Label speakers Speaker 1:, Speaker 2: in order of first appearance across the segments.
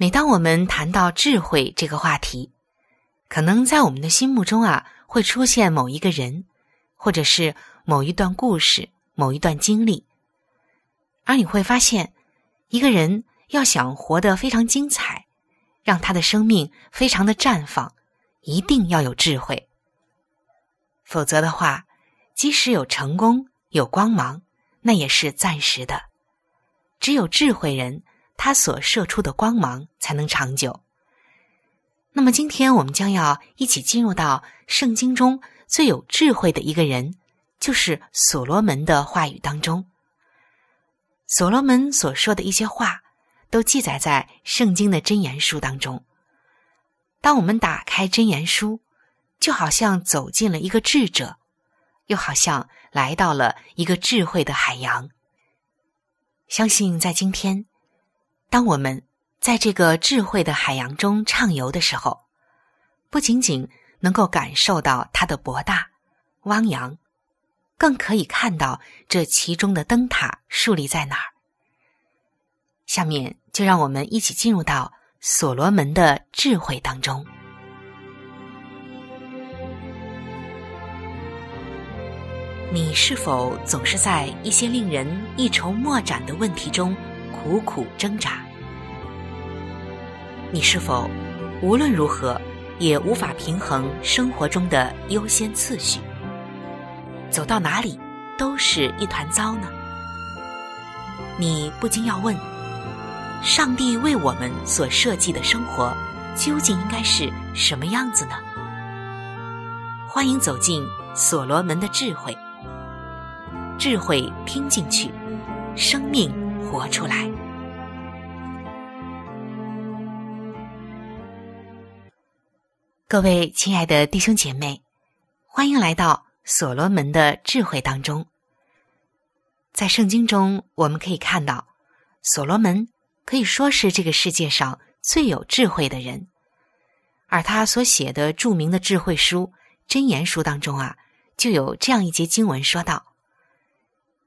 Speaker 1: 每当我们谈到智慧这个话题，可能在我们的心目中啊，会出现某一个人，或者是某一段故事、某一段经历，而你会发现，一个人要想活得非常精彩，让他的生命非常的绽放，一定要有智慧。否则的话，即使有成功、有光芒，那也是暂时的。只有智慧人，他所射出的光芒才能长久。那么，今天我们将要一起进入到圣经中最有智慧的一个人，就是所罗门的话语当中。所罗门所说的一些话，都记载在圣经的箴言书当中。当我们打开箴言书，就好像走进了一个智者，又好像来到了一个智慧的海洋。相信在今天，当我们在这个智慧的海洋中畅游的时候，不仅仅能够感受到它的博大、汪洋，更可以看到这其中的灯塔竖立在哪儿。下面就让我们一起进入到所罗门的智慧当中。你是否总是在一些令人一筹莫展的问题中苦苦挣扎？你是否无论如何也无法平衡生活中的优先次序？走到哪里都是一团糟呢？你不禁要问：上帝为我们所设计的生活究竟应该是什么样子呢？欢迎走进所罗门的智慧。智慧听进去，生命活出来。各位亲爱的弟兄姐妹，欢迎来到所罗门的智慧当中。在圣经中，我们可以看到，所罗门可以说是这个世界上最有智慧的人，而他所写的著名的智慧书《箴言书》当中啊，就有这样一节经文说道。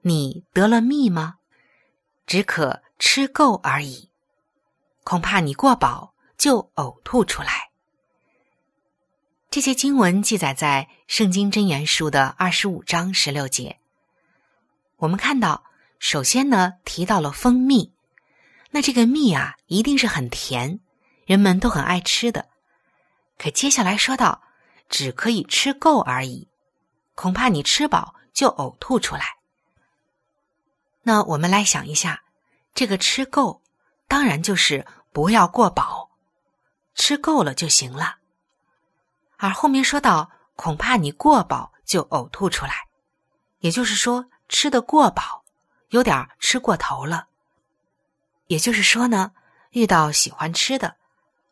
Speaker 1: 你得了密吗？只可吃够而已，恐怕你过饱就呕吐出来。这些经文记载在《圣经真言书》的二十五章十六节。我们看到，首先呢提到了蜂蜜，那这个蜜啊一定是很甜，人们都很爱吃的。可接下来说到，只可以吃够而已，恐怕你吃饱就呕吐出来。那我们来想一下，这个吃够，当然就是不要过饱，吃够了就行了。而后面说到，恐怕你过饱就呕吐出来，也就是说吃的过饱，有点吃过头了。也就是说呢，遇到喜欢吃的，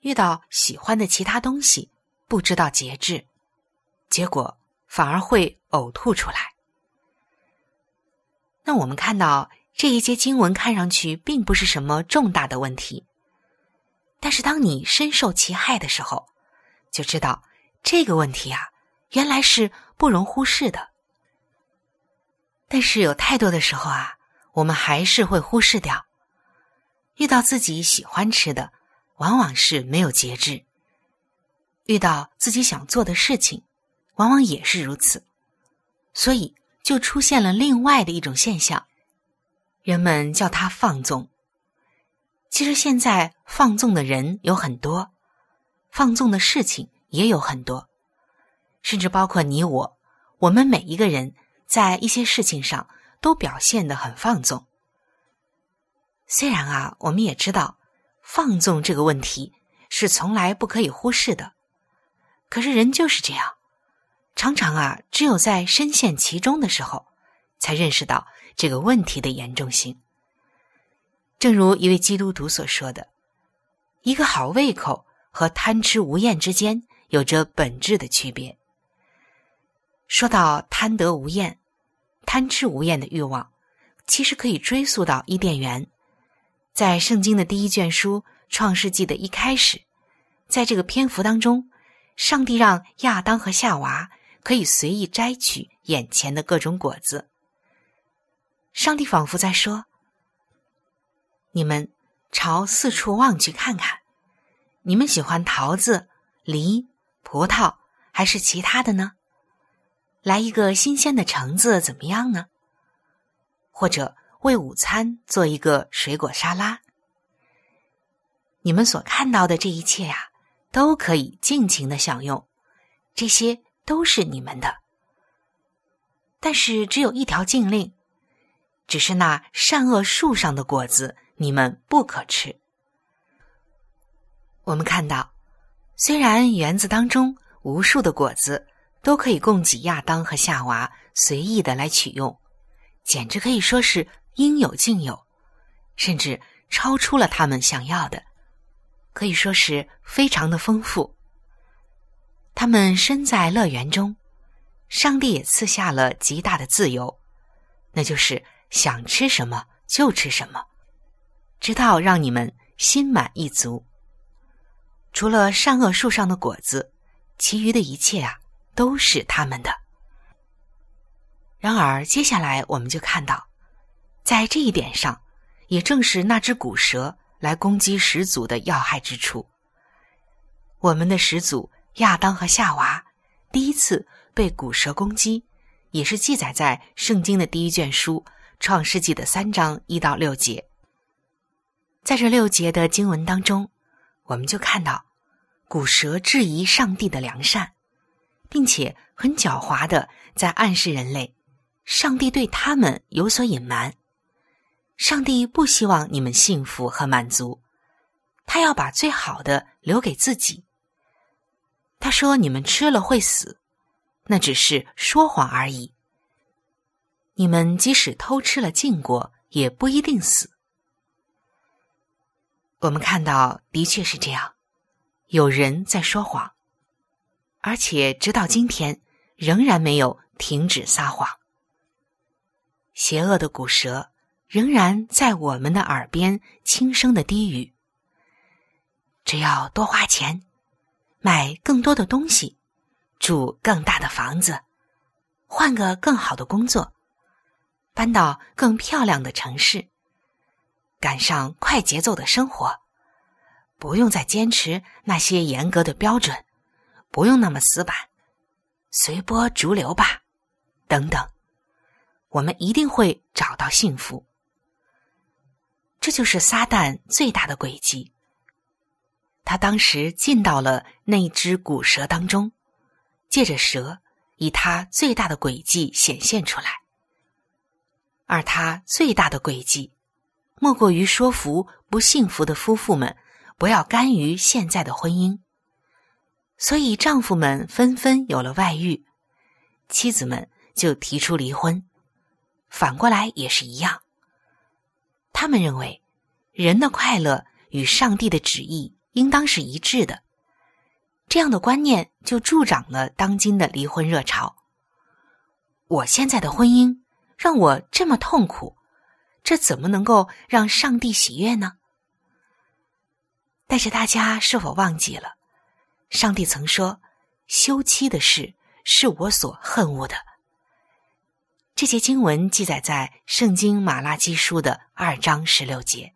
Speaker 1: 遇到喜欢的其他东西，不知道节制，结果反而会呕吐出来。那我们看到这一节经文看上去并不是什么重大的问题，但是当你深受其害的时候，就知道这个问题啊，原来是不容忽视的。但是有太多的时候啊，我们还是会忽视掉。遇到自己喜欢吃的，往往是没有节制；遇到自己想做的事情，往往也是如此。所以就出现了另外的一种现象，人们叫它放纵。其实现在放纵的人有很多，放纵的事情也有很多，甚至包括你我，我们每一个人在一些事情上都表现的很放纵。虽然啊，我们也知道放纵这个问题是从来不可以忽视的，可是人就是这样，常常啊，只有在深陷其中的时候，才认识到这个问题的严重性。正如一位基督徒所说的：“一个好胃口和贪吃无厌之间有着本质的区别。”说到贪得无厌、贪吃无厌的欲望，其实可以追溯到伊甸园。在圣经的第一卷书《创世纪》的一开始，在这个篇幅当中，上帝让亚当和夏娃可以随意摘取眼前的各种果子。上帝仿佛在说：“你们朝四处望去看看，你们喜欢桃子、梨、葡萄还是其他的呢？来一个新鲜的橙子怎么样呢？或者？”为午餐做一个水果沙拉。你们所看到的这一切呀，都可以尽情的享用，这些都是你们的。但是只有一条禁令，只是那善恶树上的果子，你们不可吃。我们看到，虽然园子当中无数的果子都可以供给亚当和夏娃随意的来取用，简直可以说是。应有尽有，甚至超出了他们想要的，可以说是非常的丰富。他们身在乐园中，上帝也赐下了极大的自由，那就是想吃什么就吃什么，直到让你们心满意足。除了善恶树上的果子，其余的一切啊，都是他们的。然而，接下来我们就看到。在这一点上，也正是那只古蛇来攻击始祖的要害之处。我们的始祖亚当和夏娃第一次被古蛇攻击，也是记载在圣经的第一卷书《创世纪》的三章一到六节。在这六节的经文当中，我们就看到古蛇质疑上帝的良善，并且很狡猾的在暗示人类，上帝对他们有所隐瞒。上帝不希望你们幸福和满足，他要把最好的留给自己。他说：“你们吃了会死，那只是说谎而已。你们即使偷吃了禁果，也不一定死。”我们看到，的确是这样，有人在说谎，而且直到今天仍然没有停止撒谎。邪恶的古蛇。仍然在我们的耳边轻声的低语：“只要多花钱，买更多的东西，住更大的房子，换个更好的工作，搬到更漂亮的城市，赶上快节奏的生活，不用再坚持那些严格的标准，不用那么死板，随波逐流吧，等等，我们一定会找到幸福。”这就是撒旦最大的诡计。他当时进到了那只古蛇当中，借着蛇，以他最大的诡计显现出来。而他最大的诡计，莫过于说服不幸福的夫妇们不要甘于现在的婚姻。所以丈夫们纷纷有了外遇，妻子们就提出离婚，反过来也是一样。他们认为，人的快乐与上帝的旨意应当是一致的，这样的观念就助长了当今的离婚热潮。我现在的婚姻让我这么痛苦，这怎么能够让上帝喜悦呢？但是大家是否忘记了，上帝曾说：“休妻的事是我所恨恶的。”这节经文记载在《圣经·马拉基书》的二章十六节。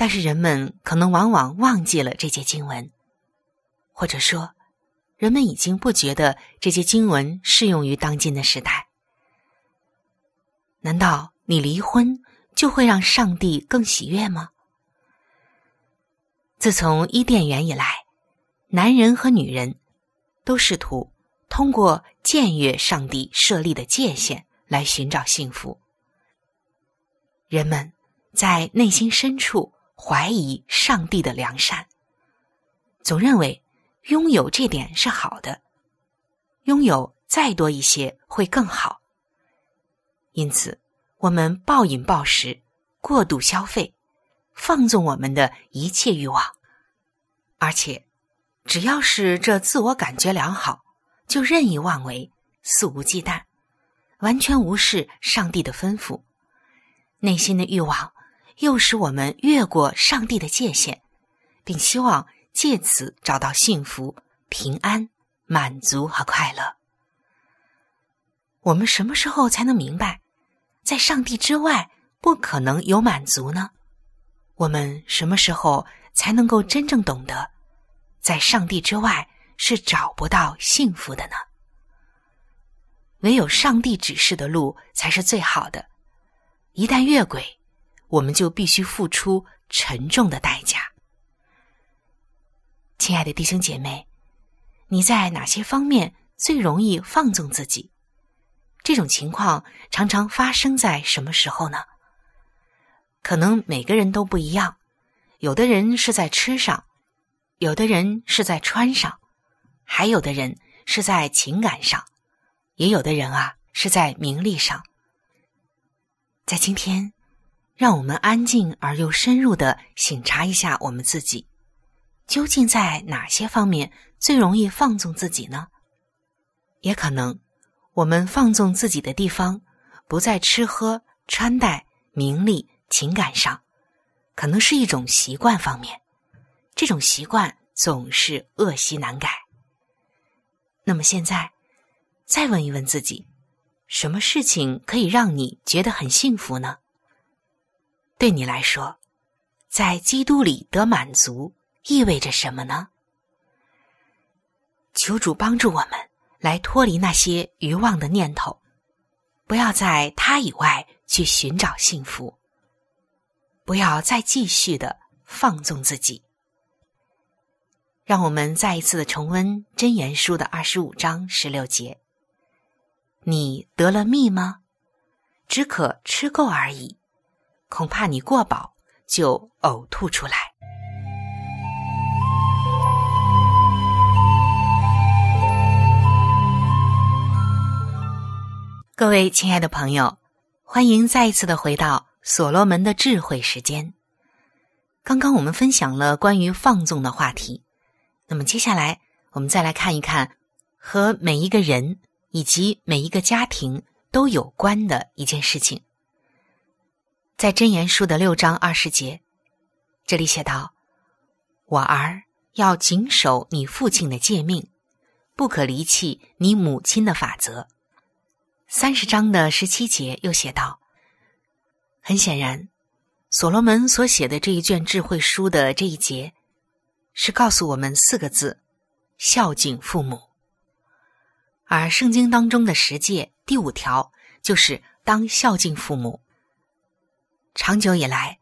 Speaker 1: 但是人们可能往往忘记了这些经文，或者说，人们已经不觉得这些经文适用于当今的时代。难道你离婚就会让上帝更喜悦吗？自从伊甸园以来，男人和女人都试图通过僭越上帝设立的界限来寻找幸福。人们在内心深处。怀疑上帝的良善，总认为拥有这点是好的，拥有再多一些会更好。因此，我们暴饮暴食、过度消费，放纵我们的一切欲望，而且只要是这自我感觉良好，就任意妄为、肆无忌惮，完全无视上帝的吩咐，内心的欲望。又使我们越过上帝的界限，并希望借此找到幸福、平安、满足和快乐。我们什么时候才能明白，在上帝之外不可能有满足呢？我们什么时候才能够真正懂得，在上帝之外是找不到幸福的呢？唯有上帝指示的路才是最好的，一旦越轨。我们就必须付出沉重的代价。亲爱的弟兄姐妹，你在哪些方面最容易放纵自己？这种情况常常发生在什么时候呢？可能每个人都不一样，有的人是在吃上，有的人是在穿上，还有的人是在情感上，也有的人啊是在名利上。在今天。让我们安静而又深入的醒察一下我们自己，究竟在哪些方面最容易放纵自己呢？也可能，我们放纵自己的地方不在吃喝穿戴、名利、情感上，可能是一种习惯方面。这种习惯总是恶习难改。那么现在，再问一问自己，什么事情可以让你觉得很幸福呢？对你来说，在基督里得满足意味着什么呢？求主帮助我们来脱离那些欲望的念头，不要在他以外去寻找幸福，不要再继续的放纵自己。让我们再一次的重温《真言书》的二十五章十六节：“你得了蜜吗？只可吃够而已。”恐怕你过饱就呕吐出来。各位亲爱的朋友，欢迎再一次的回到所罗门的智慧时间。刚刚我们分享了关于放纵的话题，那么接下来我们再来看一看和每一个人以及每一个家庭都有关的一件事情。在真言书的六章二十节，这里写道：“我儿要谨守你父亲的诫命，不可离弃你母亲的法则。”三十章的十七节又写道：“很显然，所罗门所写的这一卷智慧书的这一节，是告诉我们四个字：孝敬父母。而圣经当中的十诫第五条就是当孝敬父母。”长久以来，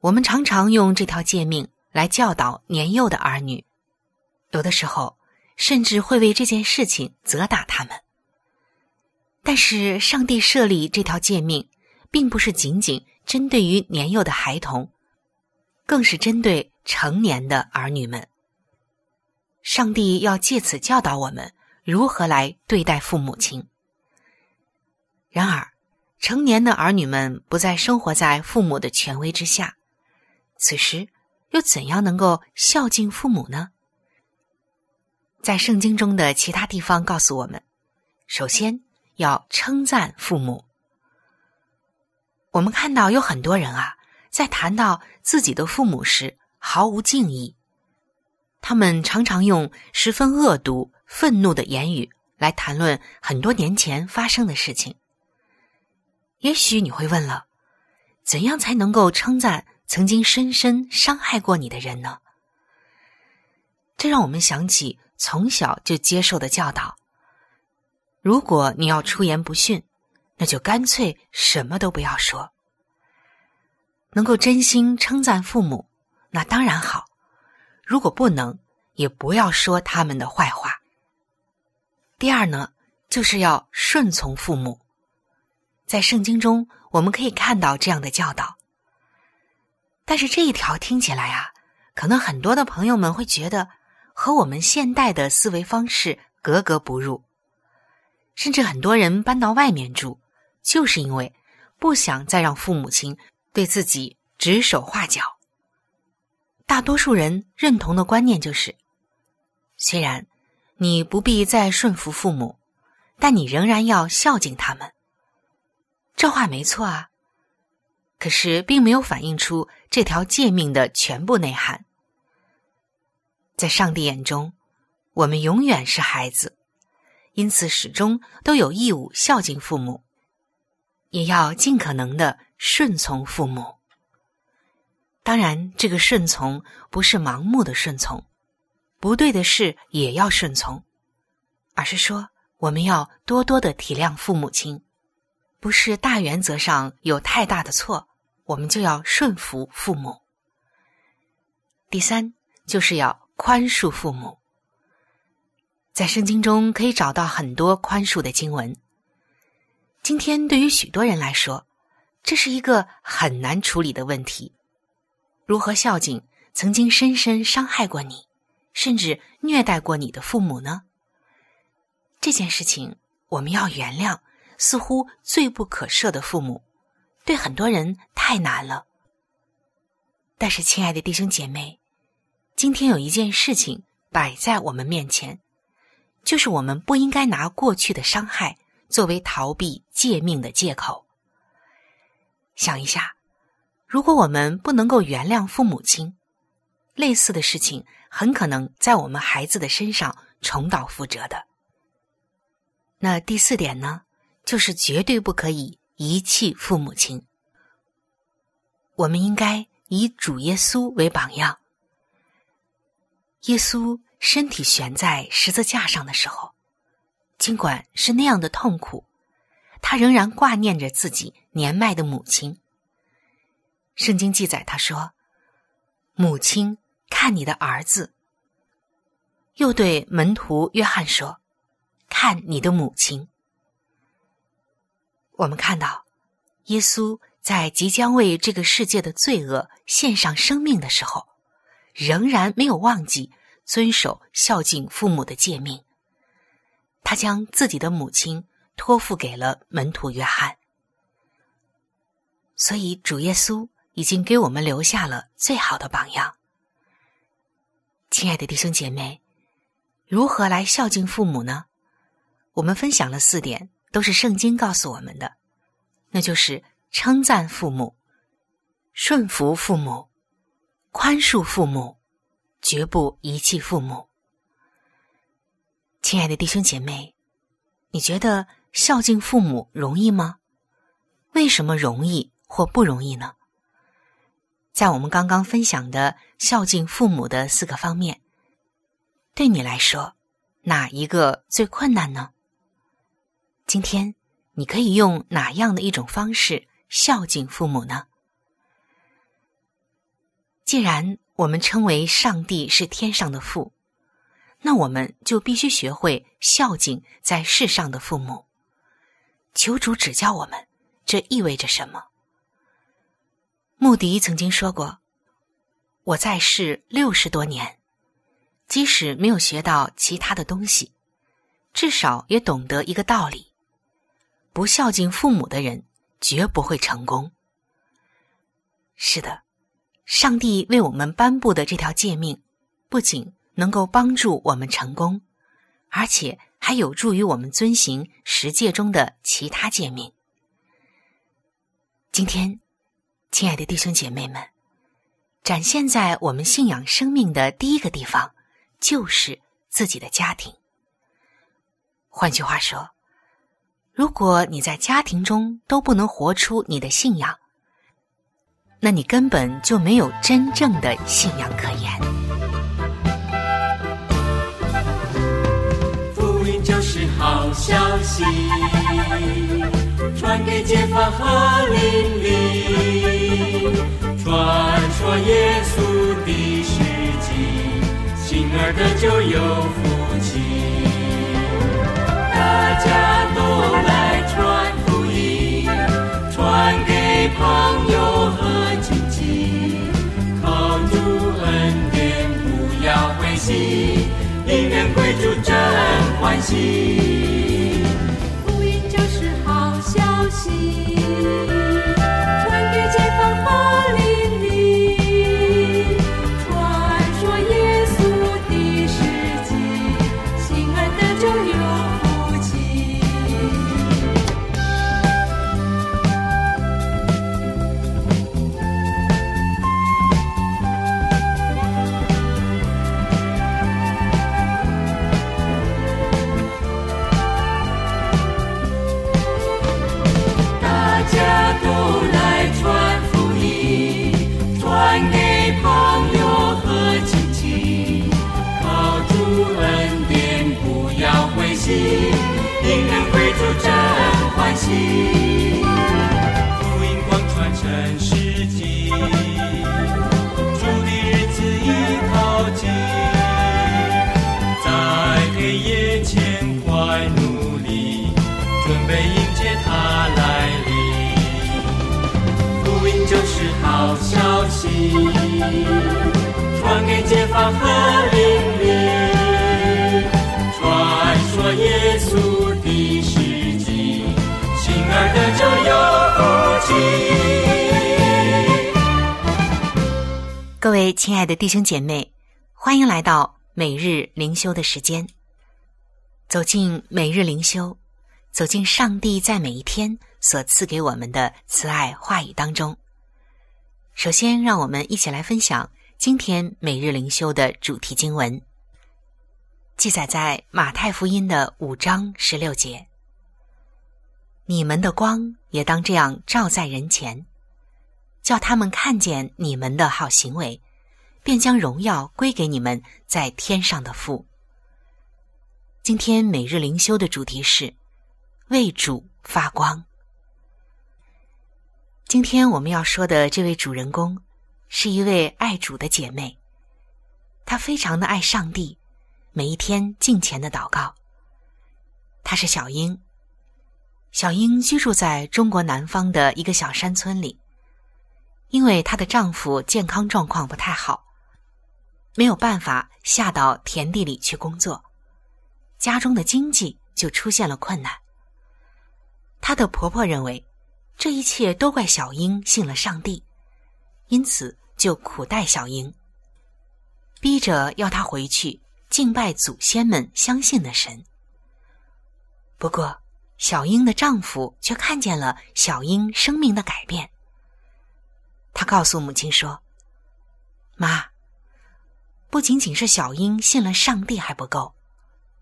Speaker 1: 我们常常用这条诫命来教导年幼的儿女，有的时候甚至会为这件事情责打他们。但是，上帝设立这条诫命，并不是仅仅针对于年幼的孩童，更是针对成年的儿女们。上帝要借此教导我们如何来对待父母亲。然而，成年的儿女们不再生活在父母的权威之下，此时又怎样能够孝敬父母呢？在圣经中的其他地方告诉我们，首先要称赞父母。我们看到有很多人啊，在谈到自己的父母时毫无敬意，他们常常用十分恶毒、愤怒的言语来谈论很多年前发生的事情。也许你会问了，怎样才能够称赞曾经深深伤害过你的人呢？这让我们想起从小就接受的教导：如果你要出言不逊，那就干脆什么都不要说。能够真心称赞父母，那当然好；如果不能，也不要说他们的坏话。第二呢，就是要顺从父母。在圣经中，我们可以看到这样的教导。但是这一条听起来啊，可能很多的朋友们会觉得和我们现代的思维方式格格不入，甚至很多人搬到外面住，就是因为不想再让父母亲对自己指手画脚。大多数人认同的观念就是：虽然你不必再顺服父母，但你仍然要孝敬他们。这话没错啊，可是并没有反映出这条诫命的全部内涵。在上帝眼中，我们永远是孩子，因此始终都有义务孝敬父母，也要尽可能的顺从父母。当然，这个顺从不是盲目的顺从，不对的事也要顺从，而是说我们要多多的体谅父母亲。不是大原则上有太大的错，我们就要顺服父母。第三，就是要宽恕父母。在圣经中可以找到很多宽恕的经文。今天对于许多人来说，这是一个很难处理的问题：如何孝敬曾经深深伤害过你，甚至虐待过你的父母呢？这件事情我们要原谅。似乎罪不可赦的父母，对很多人太难了。但是，亲爱的弟兄姐妹，今天有一件事情摆在我们面前，就是我们不应该拿过去的伤害作为逃避诫命的借口。想一下，如果我们不能够原谅父母亲，类似的事情很可能在我们孩子的身上重蹈覆辙的。那第四点呢？就是绝对不可以遗弃父母亲。我们应该以主耶稣为榜样。耶稣身体悬在十字架上的时候，尽管是那样的痛苦，他仍然挂念着自己年迈的母亲。圣经记载，他说：“母亲，看你的儿子。”又对门徒约翰说：“看你的母亲。”我们看到，耶稣在即将为这个世界的罪恶献上生命的时候，仍然没有忘记遵守孝敬父母的诫命。他将自己的母亲托付给了门徒约翰。所以，主耶稣已经给我们留下了最好的榜样。亲爱的弟兄姐妹，如何来孝敬父母呢？我们分享了四点。都是圣经告诉我们的，那就是称赞父母、顺服父母、宽恕父母，绝不遗弃父母。亲爱的弟兄姐妹，你觉得孝敬父母容易吗？为什么容易或不容易呢？在我们刚刚分享的孝敬父母的四个方面，对你来说，哪一个最困难呢？今天，你可以用哪样的一种方式孝敬父母呢？既然我们称为上帝是天上的父，那我们就必须学会孝敬在世上的父母。求主指教我们，这意味着什么？穆迪曾经说过：“我在世六十多年，即使没有学到其他的东西，至少也懂得一个道理。”不孝敬父母的人绝不会成功。是的，上帝为我们颁布的这条诫命，不仅能够帮助我们成功，而且还有助于我们遵行十诫中的其他诫命。今天，亲爱的弟兄姐妹们，展现在我们信仰生命的第一个地方，就是自己的家庭。换句话说，如果你在家庭中都不能活出你的信仰，那你根本就没有真正的信仰可言。
Speaker 2: 福音就是好消息，传给街坊和邻里，传说耶稣的事迹，信儿的就有福气。因缘归主真欢喜。
Speaker 3: 福音就是好消息，
Speaker 2: 真欢喜。福音光传成世纪，主的日子已靠近，在黑夜前快努力，准备迎接他来临。福音就是好消息，传给街坊和邻里，儿的就有福气。
Speaker 1: 各位亲爱的弟兄姐妹，欢迎来到每日灵修的时间。走进每日灵修，走进上帝在每一天所赐给我们的慈爱话语当中。首先，让我们一起来分享今天每日灵修的主题经文，记载在马太福音的五章十六节：“你们的光也当这样照在人前，叫他们看见你们的好行为，便将荣耀归给你们在天上的父。”今天每日灵修的主题是为主发光。今天我们要说的这位主人公是一位爱主的姐妹，她非常的爱上帝，每一天敬虔的祷告。她是小英，小英居住在中国南方的一个小山村里，因为她的丈夫健康状况不太好，没有办法下到田地里去工作，家中的经济就出现了困难。她的婆婆认为。这一切都怪小英信了上帝，因此就苦待小英，逼着要她回去敬拜祖先们相信的神。不过，小英的丈夫却看见了小英生命的改变。他告诉母亲说：“妈，不仅仅是小英信了上帝还不够，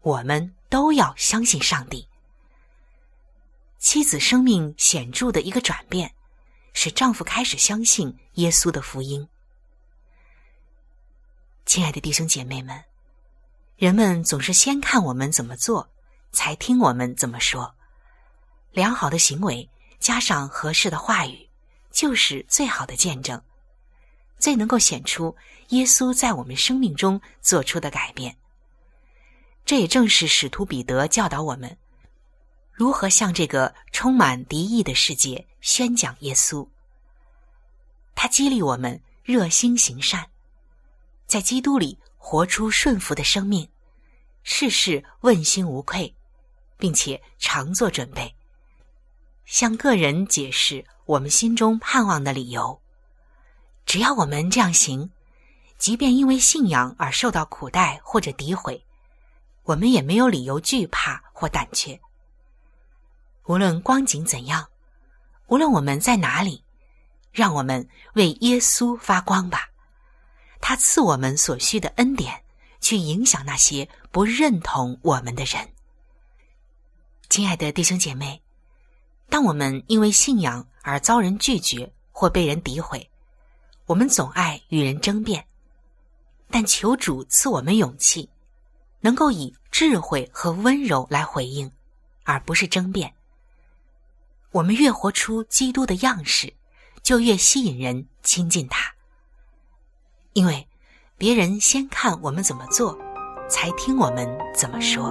Speaker 1: 我们都要相信上帝。”妻子生命显著的一个转变，使丈夫开始相信耶稣的福音。亲爱的弟兄姐妹们，人们总是先看我们怎么做，才听我们怎么说。良好的行为加上合适的话语，就是最好的见证，最能够显出耶稣在我们生命中做出的改变。这也正是使徒彼得教导我们。如何向这个充满敌意的世界宣讲耶稣？他激励我们热心行善，在基督里活出顺服的生命，事事问心无愧，并且常做准备，向个人解释我们心中盼望的理由。只要我们这样行，即便因为信仰而受到苦待或者诋毁，我们也没有理由惧怕或胆怯。无论光景怎样，无论我们在哪里，让我们为耶稣发光吧。他赐我们所需的恩典，去影响那些不认同我们的人。亲爱的弟兄姐妹，当我们因为信仰而遭人拒绝或被人诋毁，我们总爱与人争辩，但求主赐我们勇气，能够以智慧和温柔来回应，而不是争辩。我们越活出基督的样式，就越吸引人亲近他，因为别人先看我们怎么做，才听我们怎么说。